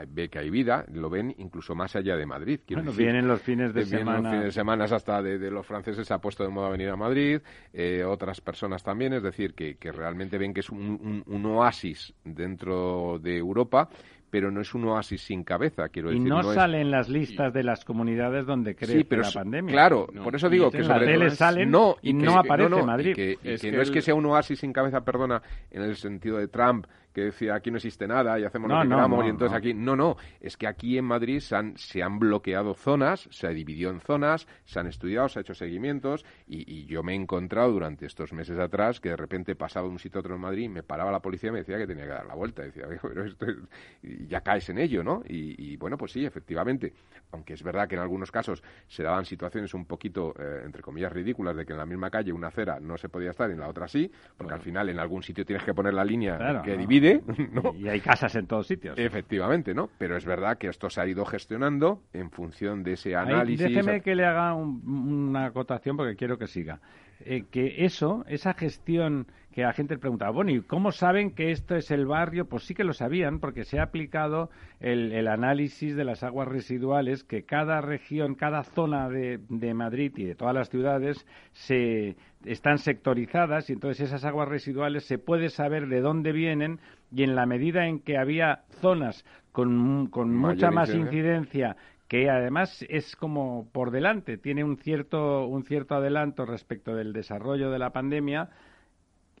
ve que hay vida, lo ven incluso más allá de Madrid. Quiero bueno, vienen los fines de semana. los fines de semana hasta de, los franceses se ha puesto de moda venir a Madrid, eh, otras personas también, es decir, que, que realmente ven que es un, un, un, oasis dentro de Europa pero no es un oasis sin cabeza, quiero decir. Y no, no sale en las listas de las comunidades donde crece sí, pero la pandemia. Claro, no. por eso digo que sobre tele salen no, y, que, no aparece no, Madrid. Y que, y es que, que no es que sea un oasis sin cabeza, perdona, en el sentido de Trump, que decía aquí no existe nada y hacemos no, lo que queramos no, y entonces aquí no no es que aquí en Madrid se han, se han bloqueado zonas se dividió en zonas se han estudiado se ha hecho seguimientos y, y, yo me he encontrado durante estos meses atrás que de repente pasaba de un sitio a otro en Madrid me paraba la policía y me decía que tenía que dar la vuelta y decía pero esto es... y ya caes en ello no y, y, bueno pues sí efectivamente aunque es verdad que en algunos casos se daban situaciones un poquito eh, entre comillas ridículas de que en la misma calle una acera no se podía estar y en la otra sí porque Bueno. al final en algún sitio tienes que poner la línea Claro, que ¿no? Y hay casas en todos sitios. Efectivamente, ¿no? Pero es verdad que esto se ha ido gestionando en función de ese Ahí, análisis. déjeme que le haga un- una acotación porque quiero que siga. Eh, que eso, esa gestión que la gente preguntaba, bueno, ¿y cómo saben que esto es el barrio? Pues sí que lo sabían porque se ha aplicado el, el análisis de las aguas residuales que cada región, cada zona de, de Madrid y de todas las ciudades se están sectorizadas y entonces esas aguas residuales se puede saber de dónde vienen y en la medida en que había zonas con, con mucha más incidencia que además es como por delante, tiene un cierto, un cierto adelanto respecto del desarrollo de la pandemia,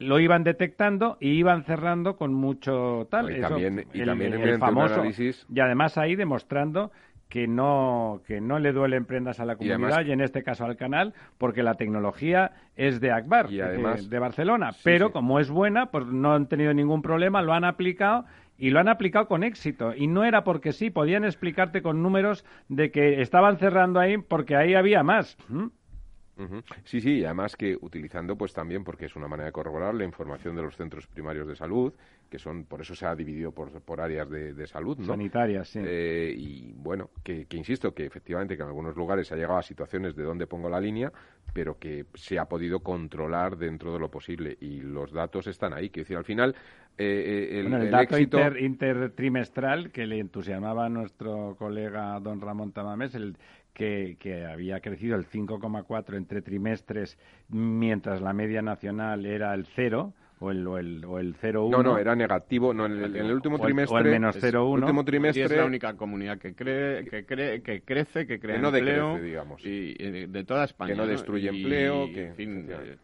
lo iban detectando y iban cerrando con mucho tal. Y Eso, también- y el, también famoso. análisis- Y además ahí demostrando que no, que no le duelen prendas a la Y comunidad además- y, en este caso al canal, porque la tecnología es de Akbar, Y de- Barcelona. Sí, pero sí. como es buena, pues no han tenido ningún problema, lo han aplicado y lo han aplicado con éxito. Y no era porque sí, podían explicarte con números de que estaban cerrando ahí porque ahí había más. ¿Mm? Ujú. Sí, sí, y además que utilizando pues también, porque es una manera de corroborar la información de los centros primarios de salud, que son, por eso se ha dividido por, por áreas de, de salud, ¿no? Sanitarias, sí. Eh, y bueno, que, que insisto, que efectivamente que en algunos lugares se ha llegado a situaciones de dónde pongo la línea, pero que se ha podido controlar dentro de lo posible y los datos están ahí. Quiero decir, al final, eh, eh, el, Bueno, el, el dato éxito... inter- intertrimestral que le entusiasmaba a nuestro colega don Ramón Tamames, el que, que había crecido el 5,4 entre trimestres, mientras la media nacional era el 0 o el, o el, o el 0,1. No, no, era negativo. No, en, el, en el último O el- trimestre... o el menos es- 0,1. último trimestre... es la única comunidad que cree, que cree, que crece, que crea Que no empleo decrece, digamos. y, y de, toda España. Que no destruye Y, empleo, que- en fin, eh,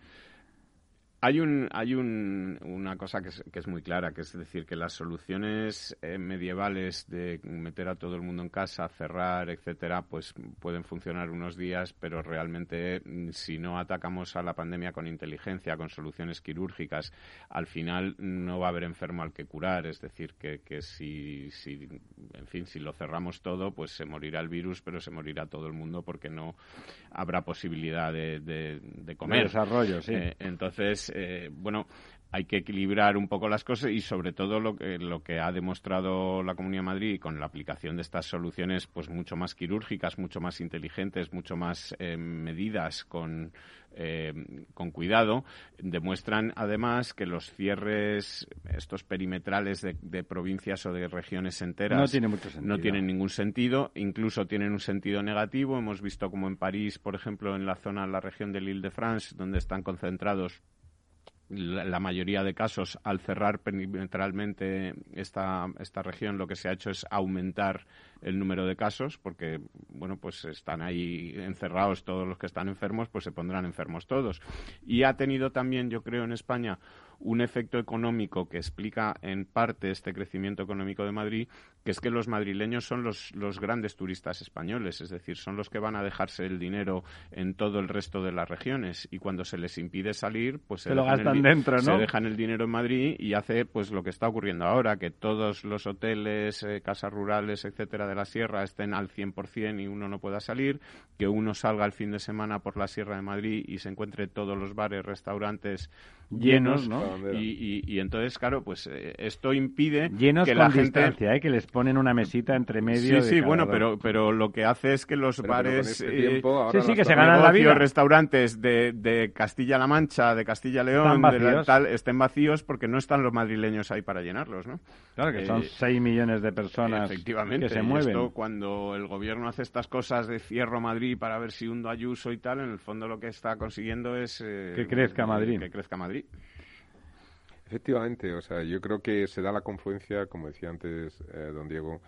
hay un, hay un, una cosa que es, que es muy clara, que es decir, que las soluciones eh, medievales de meter a todo el mundo en casa, cerrar, etcétera, pues pueden funcionar unos días, pero realmente mm, si no atacamos a la pandemia con inteligencia, con soluciones quirúrgicas, al final no va a haber enfermo al que curar. Es decir, que, que si, si, en fin, si lo cerramos todo, pues se morirá el virus, pero se morirá todo el mundo porque no habrá posibilidad de, de, de comer. De desarrollo, sí. Eh, entonces, eh, bueno, hay que equilibrar un poco las cosas y sobre todo lo que, lo que ha demostrado la Comunidad de Madrid con la aplicación de estas soluciones pues mucho más quirúrgicas, mucho más inteligentes, mucho más eh, medidas con, eh, con cuidado, demuestran además que los cierres, estos perimetrales de, de provincias o de regiones enteras No tiene mucho sentido. no tienen ningún sentido, incluso tienen un sentido negativo. Hemos visto como en París, por ejemplo, en la zona, la región de l'Île-de-France, donde están concentrados la, mayoría de casos, al cerrar perimetralmente esta, esta región, lo que se ha hecho es aumentar el número de casos, porque, bueno, pues están ahí encerrados todos los que están enfermos, pues se pondrán enfermos todos. Y ha tenido también, yo creo, en España un efecto económico que explica en parte este crecimiento económico de Madrid, que es que los madrileños son los, los grandes turistas españoles, es decir, son los que van a dejarse el dinero en todo el resto de las regiones y cuando se les impide salir, pues se, lo gastan dentro, ¿no? Se dejan el dinero en Madrid y hace pues lo que está ocurriendo ahora, que todos los hoteles, eh, casas rurales, etcétera, de la sierra estén al 100% y uno no pueda salir, que uno salga el fin de semana por la Sierra de Madrid y se encuentre todos los bares, restaurantes llenos, ¿no? Y, entonces, claro, pues eh, esto impide llenos que con la distancia, ¿eh? que les ponen una mesita entre medio. Sí, sí, bueno, pero pero lo que hace es que los bares, este eh, sí, sí, que se ganan la vida. restaurantes de, de Castilla-La Mancha, de Castilla-León, de tal, estén vacíos porque no están los madrileños ahí para llenarlos, ¿no? Claro que son 6 millones de personas efectivamente, que se mueven. Esto, cuando el gobierno hace estas cosas de cierro Madrid para ver si hundo Ayuso y tal, en el fondo lo que está consiguiendo es que crezca Madrid. Que crezca Madrid. Efectivamente, o sea, yo creo que se da la confluencia, como decía antes eh, don Diego,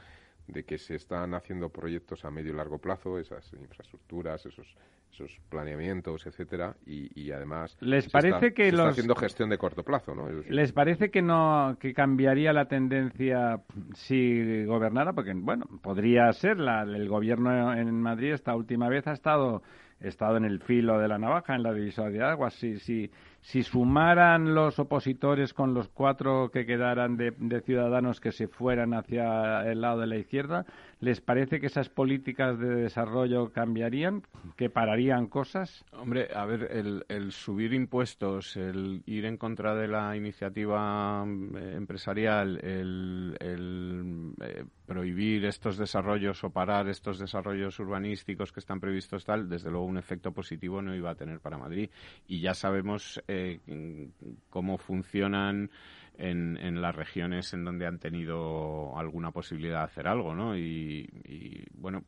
de que se están haciendo proyectos a medio y largo plazo, esas infraestructuras, esos esos planeamientos, etcétera, y, además les parece que se los está haciendo gestión de corto plazo, ¿no? Les parece que no que cambiaría la tendencia si gobernara, porque bueno, podría ser la, el gobierno en Madrid esta última vez ha estado estado en el filo de la navaja, en la división de aguas. Si, si, si sumaran los opositores con los cuatro que quedaran de, ciudadanos que se fueran hacia el lado de la izquierda, ¿les parece que esas políticas de desarrollo cambiarían? ¿Que pararían cosas? Hombre, a ver, el, subir impuestos, el ir en contra de la iniciativa eh, empresarial, el, eh, prohibir estos desarrollos o parar estos desarrollos urbanísticos que están previstos tal, desde luego un efecto positivo no iba a tener para Madrid. Y ya sabemos eh, cómo funcionan en, las regiones en donde han tenido alguna posibilidad de hacer algo, ¿no? Y, bueno,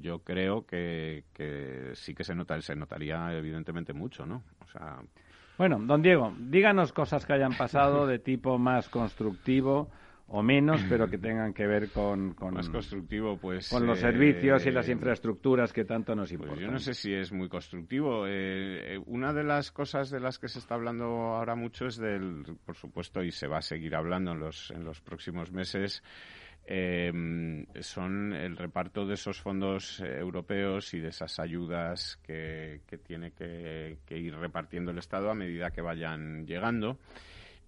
yo creo que, que, sí que se nota, se notaría evidentemente mucho, ¿no? O sea... Bueno, don Diego, díganos cosas que hayan pasado de tipo más constructivo o menos, pero que tengan que ver con, con más constructivo, pues con los servicios y las eh, infraestructuras que tanto nos importan. Pues yo no sé si es muy constructivo. Eh, eh, una de las cosas de las que se está hablando ahora mucho es del, por supuesto, y se va a seguir hablando en los en los próximos meses. son el reparto de esos fondos europeos y de esas ayudas que, que tiene que, que ir repartiendo el Estado a medida que vayan llegando.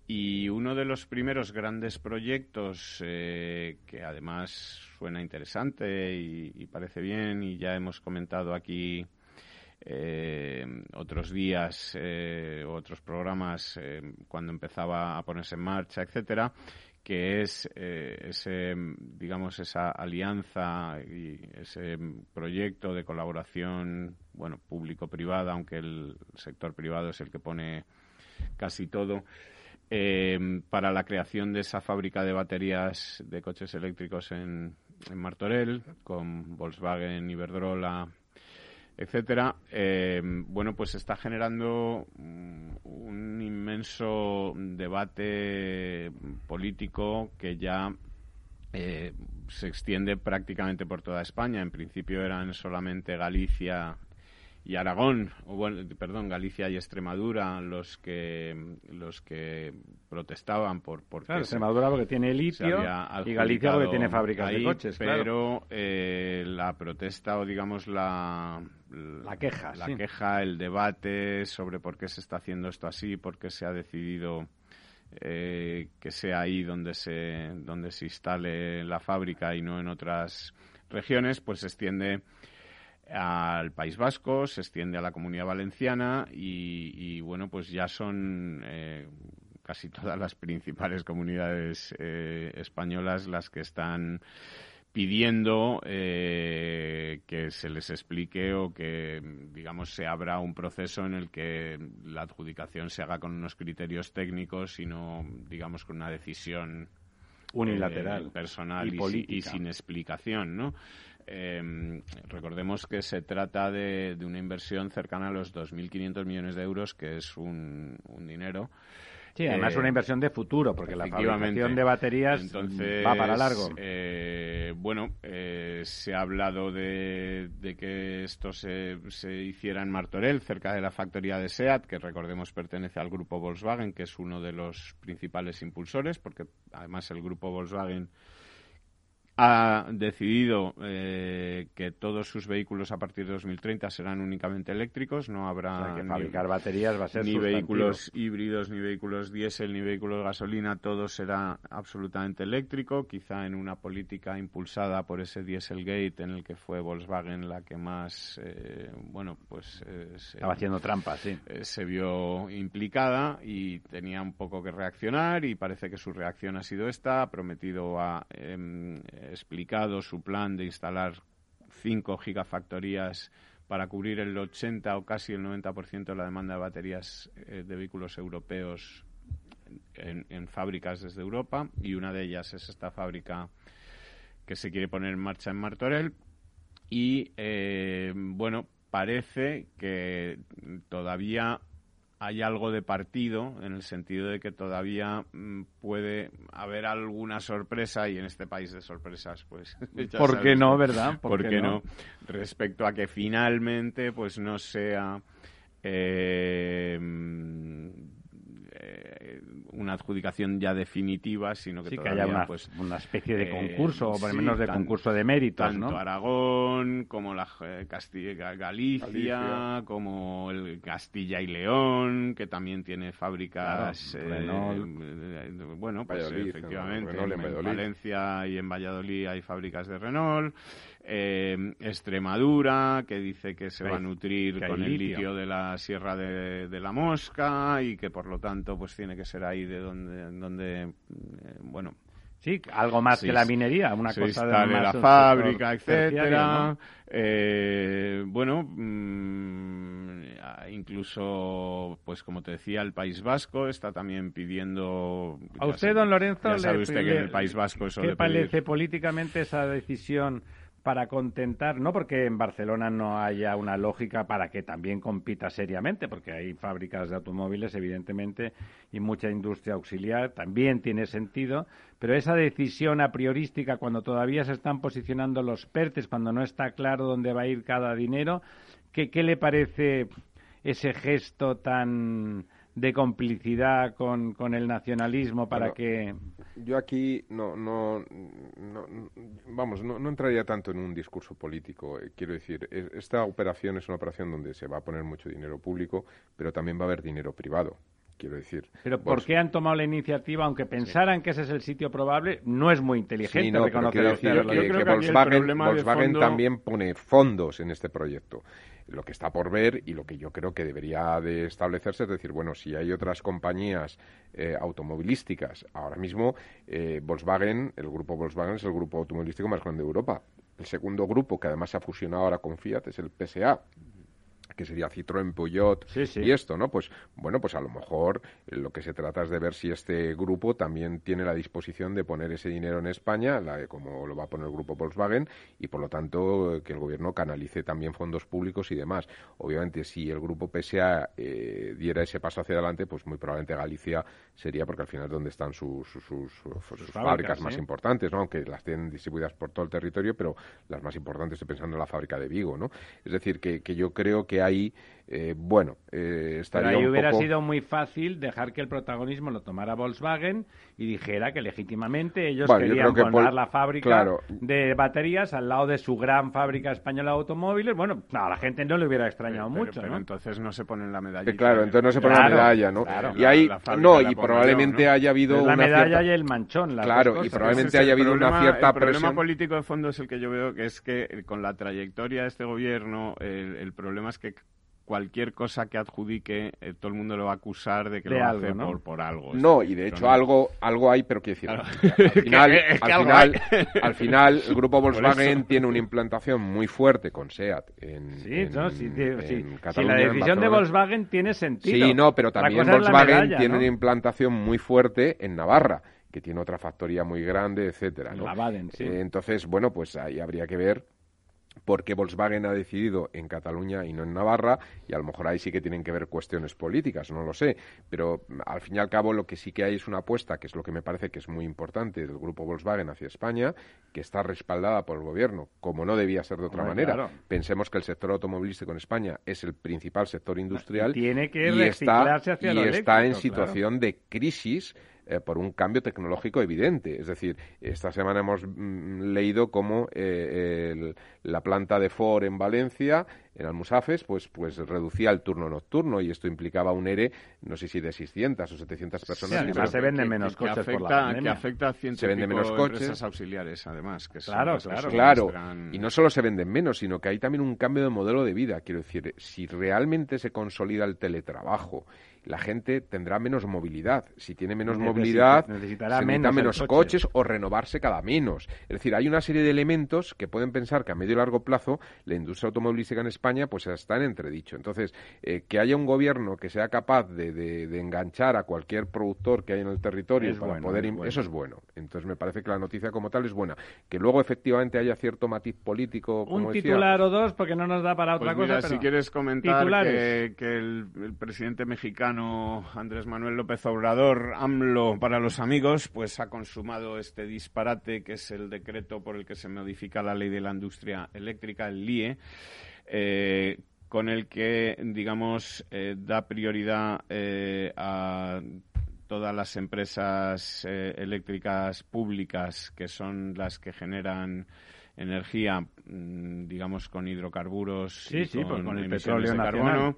Y uno de los primeros grandes proyectos eh, que además suena interesante y, parece bien y ya hemos comentado aquí eh, otros días, eh, otros programas cuando empezaba a ponerse en marcha, etcétera, que es ese, digamos, esa alianza y ese proyecto de colaboración, bueno, público-privada, aunque el sector privado es el que pone casi todo, Em, para la creación de esa fábrica de baterías de coches eléctricos en, Martorell, con Volkswagen, Iberdrola, etcétera, em, bueno, pues está generando un inmenso debate político que ya eh, se extiende prácticamente por toda España. En principio eran solamente Galicia y Aragón, o bueno, perdón, Galicia y Extremadura los que los que protestaban por porque claro, Extremadura porque tiene litio y Galicia porque tiene fábricas de coches, pero eh, la protesta o digamos la la queja, la queja, el debate sobre por qué se está haciendo esto así, por qué se ha decidido eh, que sea ahí donde se donde se instale la fábrica y no en otras regiones, pues se extiende al País Vasco, se extiende a la Comunidad Valenciana y, bueno, pues ya son eh, casi todas las principales comunidades eh, españolas las que están pidiendo eh, que se les explique o que, digamos, se abra un proceso en el que la adjudicación se haga con unos criterios técnicos y no, digamos, con una decisión unilateral, personal y, y, sin explicación, ¿no? Eh, recordemos que se trata de, una inversión cercana a los 2.500 millones de euros, que es un, dinero. Sí, además Eh, una inversión de futuro, porque la fabricación de baterías Entonces, va para largo. eh, bueno, eh, se ha hablado de, de que esto se, se hiciera en Martorell, cerca de la factoría de SEAT, que recordemos pertenece al grupo Volkswagen, que es uno de los principales impulsores, porque además el grupo Volkswagen ha decidido eh, que todos sus vehículos a partir de 2030 serán únicamente eléctricos, no habrá O sea, que ni- fabricar baterías va a ser ni sustantivo. vehículos híbridos, ni vehículos diésel, ni vehículos de gasolina, todo será absolutamente eléctrico, quizá en una política impulsada por ese Dieselgate en el que fue Volkswagen la que más, eh, bueno, pues eh, se, Estaba haciendo trampas, sí. eh, se vio implicada y tenía un poco que reaccionar y parece que su reacción ha sido esta, ha prometido, ha em, explicado su plan de instalar cinco gigafactorías para cubrir el 80 o casi el 90% de la demanda de baterías eh, de vehículos europeos en, fábricas desde Europa y una de ellas es esta fábrica que se quiere poner en marcha en Martorell. Y eh, bueno parece que todavía hay algo de partido en el sentido de que todavía mm, puede haber alguna sorpresa y en este país de sorpresas pues ¿Por qué no, verdad? ¿Por ¿Por, qué no? no? respecto a que finalmente pues no sea eh, eh, una adjudicación ya definitiva sino que Sí, que todavía haya una, pues una especie de eh, concurso, o por lo sí, menos de tan- concurso de méritos, tanto ¿no? Aragón como la eh, Castilla, Galicia, Galicia. como el Castilla y León que también tiene fábricas Claro, eh, Renault. eh, bueno pues Valladolid, efectivamente Renault en. Valencia y en Valladolid hay fábricas de Renault eh, Extremadura que dice que se va a nutrir con el litio. litio de la Sierra de, de la Mosca y que por lo tanto pues tiene que ser ahí de donde donde eh, bueno Sí, algo más Sí, que la minería, una cosa de la fábrica, etcétera. ¿no? Eh, bueno, mm, incluso, pues como te decía, el País Vasco está también pidiendo. A usted, sabe- don Lorenzo, ya le- sabe usted que le- en el País Vasco eso ¿Qué de pedir- parece políticamente esa decisión para contentar? No porque en Barcelona no haya una lógica para que también compita seriamente, porque hay fábricas de automóviles, evidentemente, y mucha industria auxiliar, también tiene sentido, pero esa decisión a priorística, cuando todavía se están posicionando los PERTES, cuando no está claro dónde va a ir cada dinero, ¿qué, qué le parece ese gesto tan de complicidad con, con el nacionalismo para Bueno, que Yo aquí no, no, no- no- vamos, no, no entraría tanto en un discurso político. eh, quiero decir, es- esta operación es una operación donde se va a poner mucho dinero público, pero también va a haber dinero privado. Quiero decir. Pero ¿por qué han tomado la iniciativa, aunque pensaran que ese es el sitio probable? No es muy inteligente Sí, no, reconocer decir que- Yo creo que Volkswagen, fondo- también pone fondos en este proyecto. Lo que está por ver y lo que yo creo que debería de establecerse es decir, bueno, si hay otras compañías eh, automovilísticas, ahora mismo eh, Volkswagen, el grupo Volkswagen es el grupo automovilístico más grande de Europa. El segundo grupo, que además se ha fusionado ahora con Fiat, es el PSA que sería Citroën, Peugeot Sí, sí. y esto, ¿no? Pues bueno, pues a lo mejor lo que se trata es de ver si este grupo también tiene la disposición de poner ese dinero en España, la- como lo va a poner el grupo Volkswagen, y por lo tanto eh, que el gobierno canalice también fondos públicos y demás. Obviamente, si el grupo PSA eh, diera ese paso hacia adelante, pues muy probablemente Galicia sería porque al final es donde están sus, sus, sus- sus fábricas, más importantes, ¿no? Aunque las tienen distribuidas por todo el territorio, pero las más importantes, estoy pensando en la fábrica de Vigo, ¿no? Es decir, que, que yo creo que ahí, eh, bueno, eh, Pero estaría ahí un hubiera poco... sido muy fácil dejar que el protagonismo lo tomara Volkswagen y dijera que legítimamente ellos Bueno, querían que poner la fábrica claro. de baterías al lado de su gran fábrica española de automóviles. Bueno, no, a la gente no le hubiera extrañado Pero- mucho, pero ¿no? entonces no se ponen la medalla. Eh, claro, entonces no se pone Claro, la medalla, ¿no? claro. Y ahí, no, la y probablemente haya habido Es la una medalla cierta- y el manchón. las Claro, dos y probablemente haya habido una problema- cierta El problema presión. político de fondo es el que yo veo, que es que con la trayectoria de este gobierno, el, el problema es que cualquier cosa que adjudique, eh, todo el mundo lo va a acusar de que De lo algo, hace ¿no? por, por algo. No, y de hecho no- algo, algo hay, pero quiero decir, Claro. al final, Es que al, algo final al final el grupo Volkswagen tiene una implantación muy fuerte con SEAT en, Sí, en- no, sí, sí, en sí. Si Cataluña, la decisión de. Volkswagen tiene sentido. Sí, no, pero también Volkswagen medalla, tiene ¿no? una implantación muy fuerte en Navarra, que tiene otra factoría muy grande, etcétera, En ¿no? la Baden, sí. Eh, entonces, bueno, pues ahí habría que ver porque Volkswagen ha decidido en Cataluña y no en Navarra, y a lo mejor ahí sí que tienen que ver cuestiones políticas, no lo sé, pero mm, al fin y al cabo lo que sí que hay es una apuesta, que es lo que me parece que es muy importante del grupo Volkswagen hacia España, que está respaldada por el gobierno, como no debía ser de otra manera. Pensemos que el sector automovilístico en España es el principal sector industrial tiene que y está, hacia y está en situación de crisis eh, por un cambio tecnológico evidente. Es decir, esta semana hemos mm, leído cómo eh, la planta de Ford en Valencia, en Almusafes, pues, pues reducía el turno nocturno y esto implicaba un ERE, no sé si de 600 o 700 personas. Sí, se venden menos coches afecta, por la que afecta a cientos se venden menos coches. auxiliares, además. Que claro, son, claro. Claro, y no solo se venden menos, sino que hay también un cambio de modelo de vida. Quiero decir, si realmente se consolida el teletrabajo, la gente tendrá menos movilidad. Si tiene menos movilidad, necesitará se menos, coches o renovarse cada menos. Es decir, hay una serie de elementos que pueden pensar que a medio y largo plazo la industria automovilística en España pues está en entredicho. Entonces, eh, que haya un gobierno que sea capaz de, de, enganchar a cualquier productor que hay en el territorio para poder... Eso es bueno. Entonces, me parece que la noticia como tal es buena. Que luego efectivamente haya cierto matiz político, como Un decía, titular o dos, porque no nos da para otra Pues mira, cosa. si pero quieres comentar que, que el, el presidente mexicano Andrés Manuel López Obrador, AMLO para los amigos, pues ha consumado este disparate que es el decreto por el que se modifica la ley de la industria eléctrica, el LIE, eh, con el que, digamos, eh, da prioridad eh, a todas las empresas eléctricas públicas que son las que generan energía, mm, digamos, con hidrocarburos Sí, y sí, con, pues con el petróleo de nacional. carbono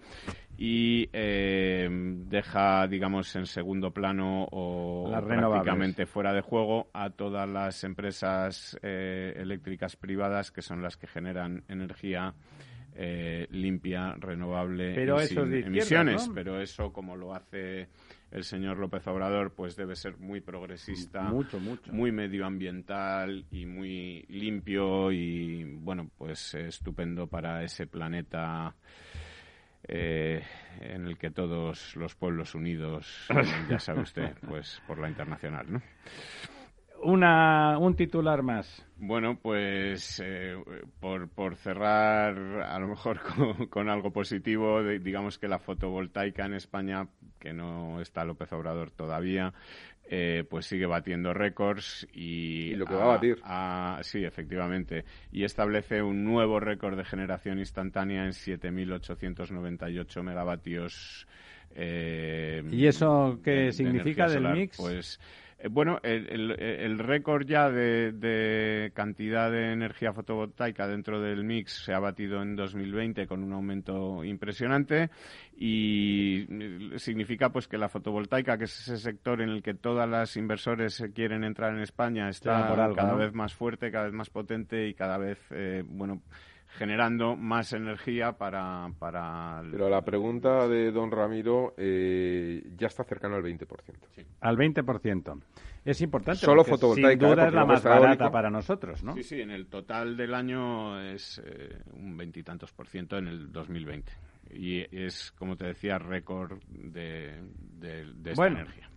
y eh, deja, digamos, en segundo plano o Las prácticamente fuera de juego a todas las empresas eh, eléctricas privadas que son las que generan energía eh, limpia, renovable Pero y sin emisiones. ¿no? Pero eso, como lo hace el señor López Obrador, pues debe ser muy progresista, Mucho, mucho. muy medioambiental y muy limpio y, bueno, pues estupendo para ese planeta eh, en el que todos los pueblos unidos, ya sabe usted, pues por la internacional, ¿no? Una, un titular más. Bueno, pues eh, por, por cerrar a lo mejor con, con algo positivo, de- digamos que la fotovoltaica en España, que no está López Obrador todavía, eh, pues sigue batiendo récords y... Y lo que va a batir. a- sí, efectivamente. Y establece un nuevo récord de generación instantánea en 7.898 megavatios. eh, ¿Y eso qué de- significa del solar. mix? Pues bueno, el, el- el récord ya de, de cantidad de energía fotovoltaica dentro del mix se ha batido en 2020 con un aumento impresionante y eh, significa pues que la fotovoltaica, que es ese sector en el que todas las inversores eh, quieren entrar en España, está algo, cada ¿no? vez más fuerte, cada vez más potente y cada vez, eh, bueno, generando más energía para... para el- Pero la pregunta de don Ramiro eh, ya está cercano al 20%. Al 20%. Es importante. Solo fotovoltaica, Sin duda ¿eh? es la más barata eólico. para nosotros, ¿no? Sí, sí, en el total del año es eh, un veintitantos por ciento en el 2020. Y es, como te decía, récord de, de, de esta Bueno. energía.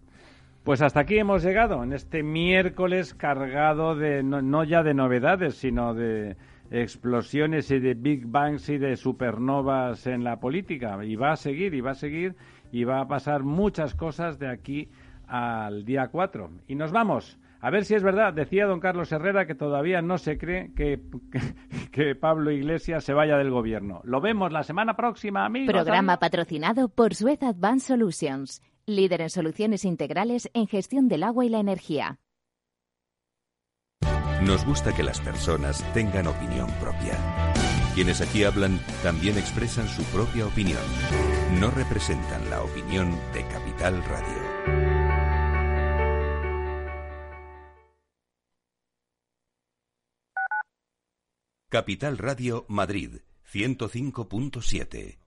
Pues hasta aquí hemos llegado en este miércoles cargado de no, no ya de novedades, sino de explosiones y de big bangs y de supernovas en la política. Y va a seguir, y va a seguir, y va a pasar muchas cosas de aquí al día 4. Y nos vamos. A ver si es verdad, decía don Carlos Herrera que todavía no se cree que, que, que Pablo Iglesias se vaya del gobierno. Lo vemos la semana próxima, amigos. Programa patrocinado por Suez Advanced Solutions, líder en soluciones integrales en gestión del agua y la energía. Nos gusta que las personas tengan opinión propia. Quienes aquí hablan también expresan su propia opinión. No representan la opinión de Capital Radio. Capital Radio Madrid 105.7.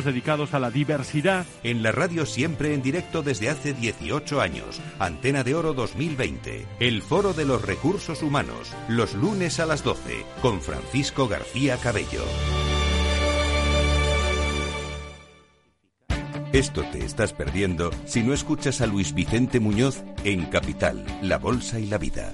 dedicados a la diversidad. En la radio siempre en directo desde hace 18 años. Antena de Oro 2020. El Foro de los Recursos Humanos. Los lunes a las 12. Con Francisco García Cabello. Esto te estás perdiendo si no escuchas a Luis Vicente Muñoz en Capital, La Bolsa y la Vida.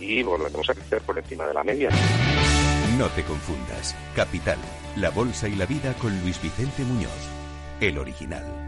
y volveremos a crecer por encima de la media. No te confundas. Capital, la bolsa y la vida con Luis Vicente Muñoz, el original.